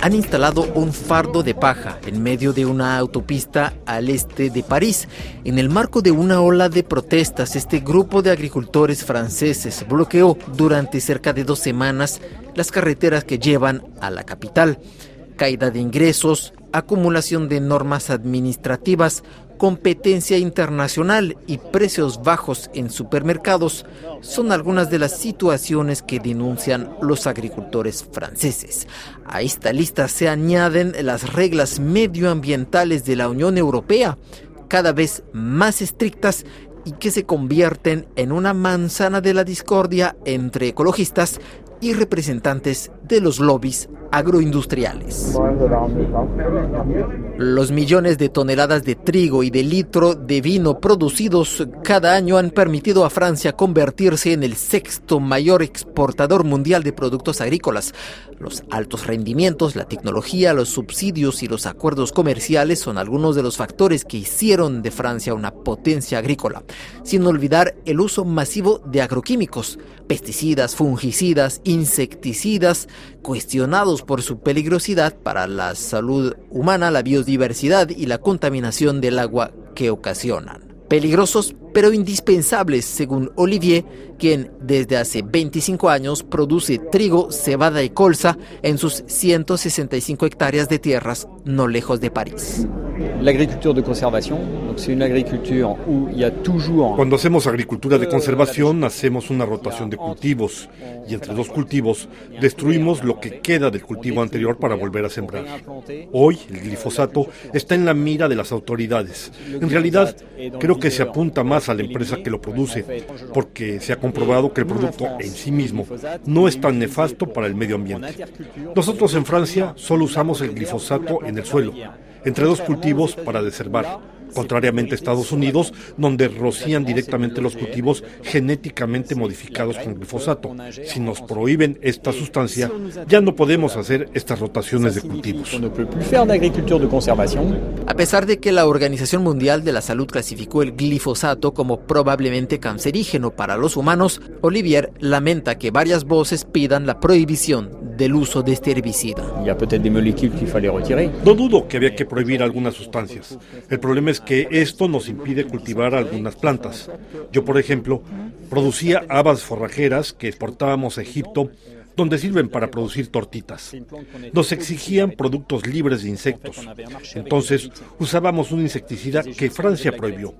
Han instalado un fardo de paja en medio de una autopista al este de París. En el marco de una ola de protestas, este grupo de agricultores franceses bloqueó durante cerca de dos semanas las carreteras que llevan a la capital. Caída de ingresos, acumulación de normas administrativas, competencia internacional y precios bajos en supermercados son algunas de las situaciones que denuncian los agricultores franceses. A esta lista se añaden las reglas medioambientales de la Unión Europea, cada vez más estrictas y que se convierten en una manzana de la discordia entre ecologistas y representantes de los lobbies agroindustriales. Los millones de toneladas de trigo y de litro de vino producidos cada año han permitido a Francia convertirse en el sexto mayor exportador mundial de productos agrícolas. Los altos rendimientos, la tecnología, los subsidios y los acuerdos comerciales son algunos de los factores que hicieron de Francia una potencia agrícola, sin olvidar el uso masivo de agroquímicos, pesticidas, fungicidas, insecticidas, cuestionados por su peligrosidad para la salud humana, la biodiversidad y la contaminación del agua que ocasionan. Peligrosos pero indispensables, según Olivier, quien desde hace 25 años produce trigo, cebada y colza en sus 165 hectáreas de tierras no lejos de París. Cuando hacemos agricultura de conservación, hacemos una rotación de cultivos y entre dos cultivos destruimos lo que queda del cultivo anterior para volver a sembrar. Hoy el glifosato está en la mira de las autoridades. En realidad, creo que se apunta más a la empresa que lo produce, porque se ha comprobado que el producto en sí mismo no es tan nefasto para el medio ambiente. Nosotros en Francia solo usamos el glifosato en el suelo, entre dos cultivos para deservar contrariamente a Estados Unidos, donde rocían directamente los cultivos genéticamente modificados con glifosato. Si nos prohíben esta sustancia, ya no podemos hacer estas rotaciones de cultivos. A pesar de que la Organización Mundial de la Salud clasificó el glifosato como probablemente cancerígeno para los humanos, Olivier lamenta que varias voces pidan la prohibición del uso de este herbicida. No dudo que había que prohibir algunas sustancias. El problema es que esto nos impide cultivar algunas plantas. Yo, por ejemplo, producía habas forrajeras que exportábamos a Egipto donde sirven para producir tortitas. Nos exigían productos libres de insectos. Entonces usábamos un insecticida que Francia prohibió.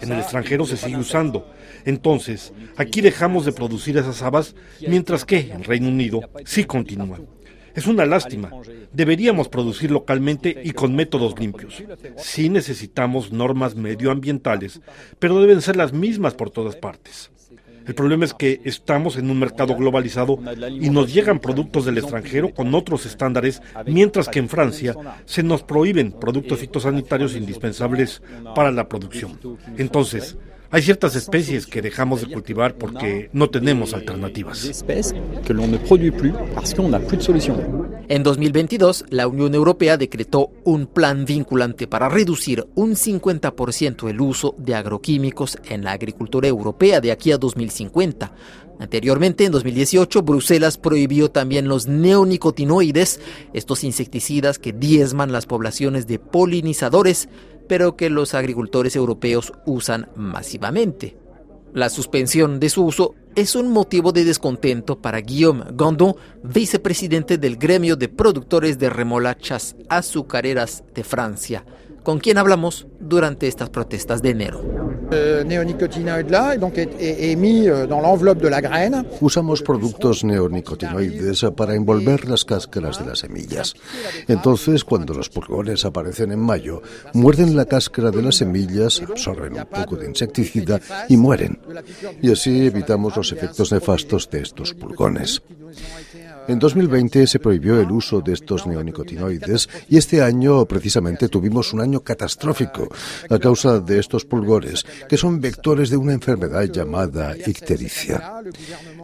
En el extranjero se sigue usando. Entonces, aquí dejamos de producir esas habas, mientras que en Reino Unido sí continúan. Es una lástima. Deberíamos producir localmente y con métodos limpios. Sí necesitamos normas medioambientales, pero deben ser las mismas por todas partes. El problema es que estamos en un mercado globalizado y nos llegan productos del extranjero con otros estándares, mientras que en Francia se nos prohíben productos fitosanitarios indispensables para la producción. Entonces, hay ciertas especies que dejamos de cultivar porque no tenemos alternativas. En 2022, la Unión Europea decretó un plan vinculante para reducir un 50% el uso de agroquímicos en la agricultura europea de aquí a 2050. Anteriormente, en 2018, Bruselas prohibió también los neonicotinoides, estos insecticidas que diezman las poblaciones de polinizadores pero que los agricultores europeos usan masivamente. La suspensión de su uso es un motivo de descontento para Guillaume Gondon, vicepresidente del gremio de productores de remolachas azucareras de Francia con quien hablamos durante estas protestas de enero. Euh, Usamos productos neonicotinoides para envolver las cáscaras de las semillas. Entonces, cuando los pulgones aparecen en mayo, muerden la cáscara de las semillas, absorben un poco de insecticida y mueren. Y así evitamos los efectos nefastos de estos pulgones. En 2020 se prohibió el uso de estos neonicotinoides y este año precisamente tuvimos un año catastrófico a causa de estos pulgores, que son vectores de una enfermedad llamada ictericia.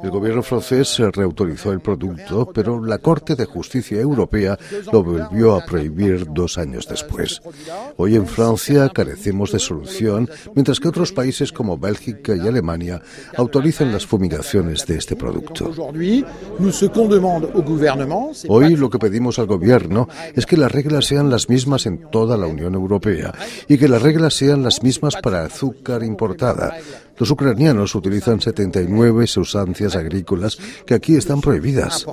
El gobierno francés reautorizó el producto, pero la Corte de Justicia Europea lo volvió a prohibir dos años después. Hoy en Francia carecemos de solución, mientras que otros países como Bélgica y Alemania autorizan las fumigaciones de este producto. Hoy lo que pedimos al gobierno es que las reglas sean las mismas en toda la Unión Europea y que las reglas sean las mismas para azúcar importada. Los ucranianos utilizan 79 sustancias agrícolas que aquí están prohibidas.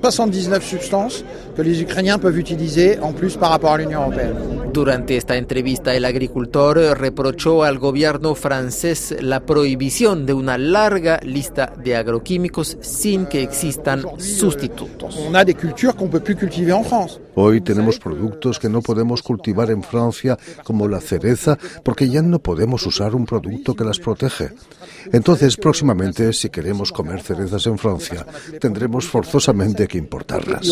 79 sustancias que los ucranianos pueden utilizar en plus par rapport a la Unión Europea. Durante esta entrevista, el agricultor reprochó al gobierno francés la prohibición de una larga lista de agroquímicos sin que existan sustitutos. Hoy tenemos productos que no podemos cultivar en Francia, como la cereza, porque ya no podemos usar un producto que las protege entonces, próximamente, si queremos comer cerezas en Francia, tendremos forzosamente que importarlas.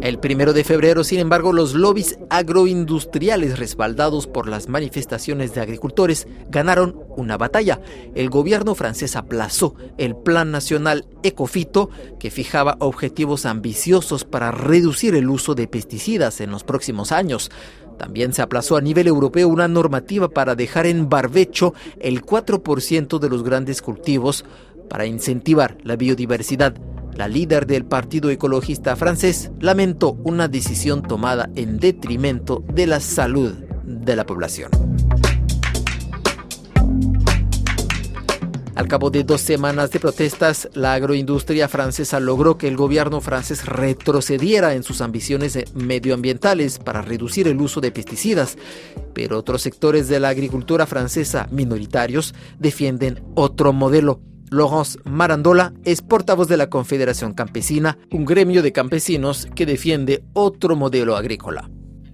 El primero de febrero, sin embargo, los lobbies agroindustriales respaldados por las manifestaciones de agricultores ganaron una batalla. El gobierno francés aplazó el Plan Nacional Ecofito, que fijaba objetivos ambiciosos para reducir el uso de pesticidas en los próximos años. También se aplazó a nivel europeo una normativa para dejar en barbecho el 4% de los grandes cultivos para incentivar la biodiversidad. La líder del Partido Ecologista francés lamentó una decisión tomada en detrimento de la salud de la población. Al cabo de dos semanas de protestas, la agroindustria francesa logró que el gobierno francés retrocediera en sus ambiciones medioambientales para reducir el uso de pesticidas, pero otros sectores de la agricultura francesa minoritarios defienden otro modelo. Laurence Marandola es portavoz de la Confederación Campesina, un gremio de campesinos que defiende otro modelo agrícola.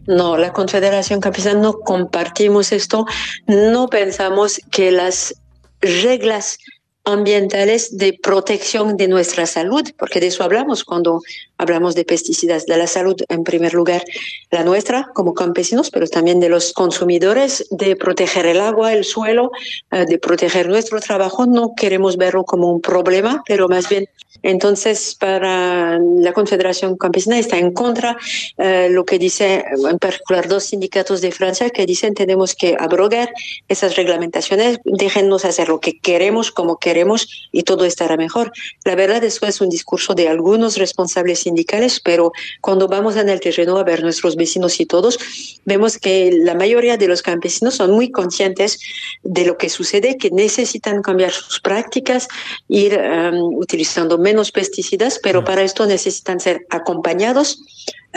No, la Confederación Campesina no compartimos esto, no pensamos que las reglas ambientales de protección de nuestra salud, porque de eso hablamos cuando hablamos de pesticidas, de la salud en primer lugar, la nuestra como campesinos, pero también de los consumidores, de proteger el agua, el suelo, eh, de proteger nuestro trabajo. No queremos verlo como un problema, pero más bien entonces, para la Confederación Campesina está en contra eh, lo que dice, en particular, dos sindicatos de Francia que dicen tenemos que abrogar esas reglamentaciones, déjennos hacer lo que queremos, como queremos y todo estará mejor. La verdad, eso es un discurso de algunos responsables sindicales, pero cuando vamos en el terreno a ver nuestros vecinos y todos, vemos que la mayoría de los campesinos son muy conscientes de lo que sucede, que necesitan cambiar sus prácticas, ir um, utilizando menos pesticidas, pero para esto necesitan ser acompañados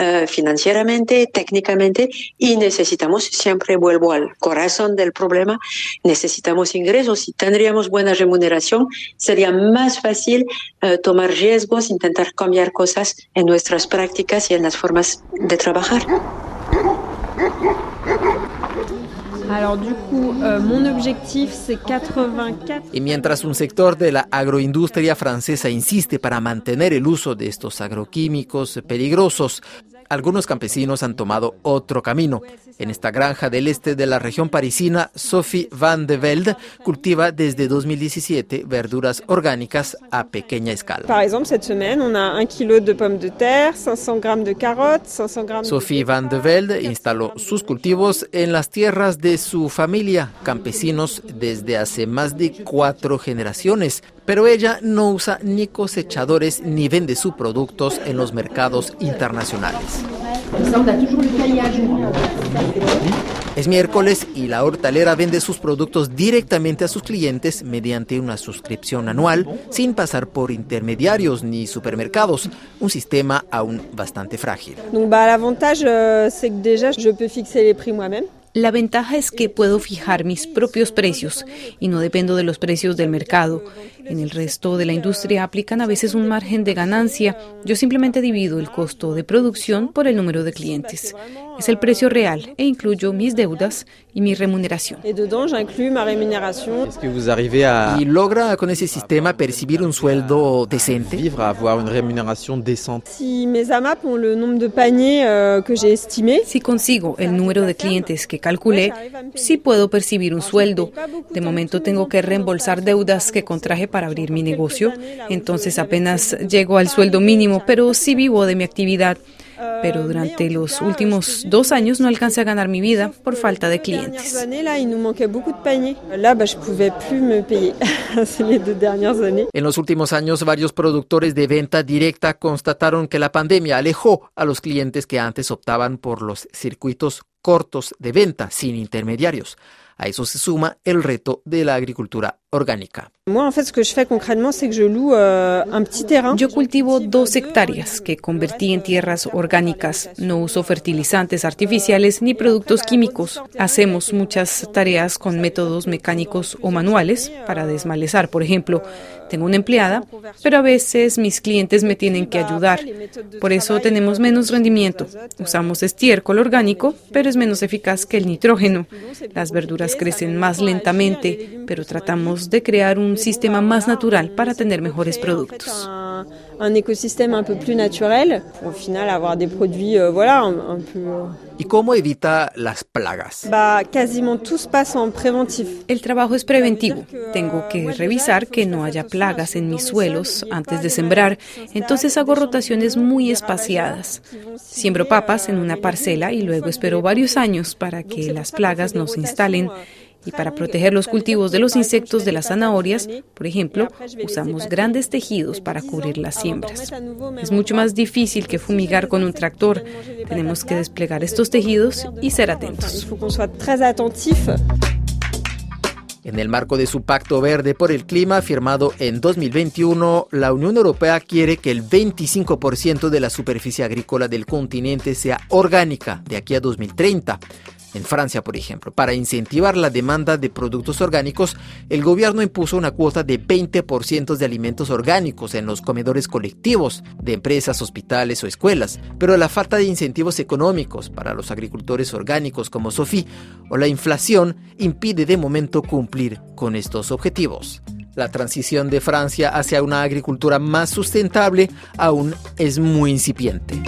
uh, financieramente, técnicamente y necesitamos, siempre vuelvo al corazón del problema, necesitamos ingresos. Si tendríamos buena remuneración, sería más fácil uh, tomar riesgos, intentar cambiar cosas en nuestras prácticas y en las formas de trabajar. Y mientras un sector de la agroindustria francesa insiste para mantener el uso de estos agroquímicos peligrosos, algunos campesinos han tomado otro camino. En esta granja del este de la región parisina, Sophie Van de Velde cultiva desde 2017 verduras orgánicas a pequeña escala. Por ejemplo, esta semana kilo de pommes de terre, 500 gramos de carottes, 500 gramos. Sophie Van de Velde instaló sus cultivos en las tierras de su familia, campesinos desde hace más de cuatro generaciones pero ella no usa ni cosechadores ni vende sus productos en los mercados internacionales. Es miércoles y la hortalera vende sus productos directamente a sus clientes mediante una suscripción anual sin pasar por intermediarios ni supermercados, un sistema aún bastante frágil. La ventaja es que puedo fijar mis propios precios y no dependo de los precios del mercado. En el resto de la industria aplican a veces un margen de ganancia. Yo simplemente divido el costo de producción por el número de clientes. Es el precio real e incluyo mis deudas y mi remuneración. ¿Y logra con ese sistema percibir un sueldo decente? Si consigo el número de clientes que calculé, sí puedo percibir un sueldo. De momento tengo que reembolsar deudas que contraje para abrir mi negocio, entonces apenas llego al sueldo mínimo, pero sí vivo de mi actividad pero durante los últimos dos años no alcancé a ganar mi vida por falta de clientes. En los últimos años, varios productores de venta directa constataron que la pandemia alejó a los clientes que antes optaban por los circuitos cortos de venta sin intermediarios. A eso se suma el reto de la agricultura orgánica. Yo cultivo dos hectáreas que convertí en tierras orgánicas. No uso fertilizantes artificiales ni productos químicos. Hacemos muchas tareas con métodos mecánicos o manuales para desmalezar, por ejemplo. Tengo una empleada, pero a veces mis clientes me tienen que ayudar. Por eso tenemos menos rendimiento. Usamos estiércol orgánico, pero es menos eficaz que el nitrógeno. Las verduras crecen más lentamente, pero tratamos de crear un sistema más natural para tener mejores productos un écosystème un plus naturel pour au final avoir des produits euh, voilà un, un peu euh, ¿Y cómo evita las plagas? Bah, quasiment tout se passe en préventif. El trabajo es preventivo. Tengo que revisar que no haya plagas en mis suelos antes de sembrar, entonces hago rotaciones muy espaciadas. Siembro papas en una parcela y luego espero varios años para que las plagas no se instalen y para proteger los cultivos de los insectos de las zanahorias, por ejemplo, usamos grandes tejidos para cubrir las siembras. Es mucho más difícil que fumigar con un tractor. Tenemos que desplegar estos tejidos y ser atentos. En el marco de su Pacto Verde por el Clima firmado en 2021, la Unión Europea quiere que el 25% de la superficie agrícola del continente sea orgánica de aquí a 2030. En Francia, por ejemplo, para incentivar la demanda de productos orgánicos, el gobierno impuso una cuota de 20% de alimentos orgánicos en los comedores colectivos de empresas, hospitales o escuelas, pero la falta de incentivos económicos para los agricultores orgánicos como Sophie o la inflación impide de momento cumplir con estos objetivos. La transición de Francia hacia una agricultura más sustentable aún es muy incipiente.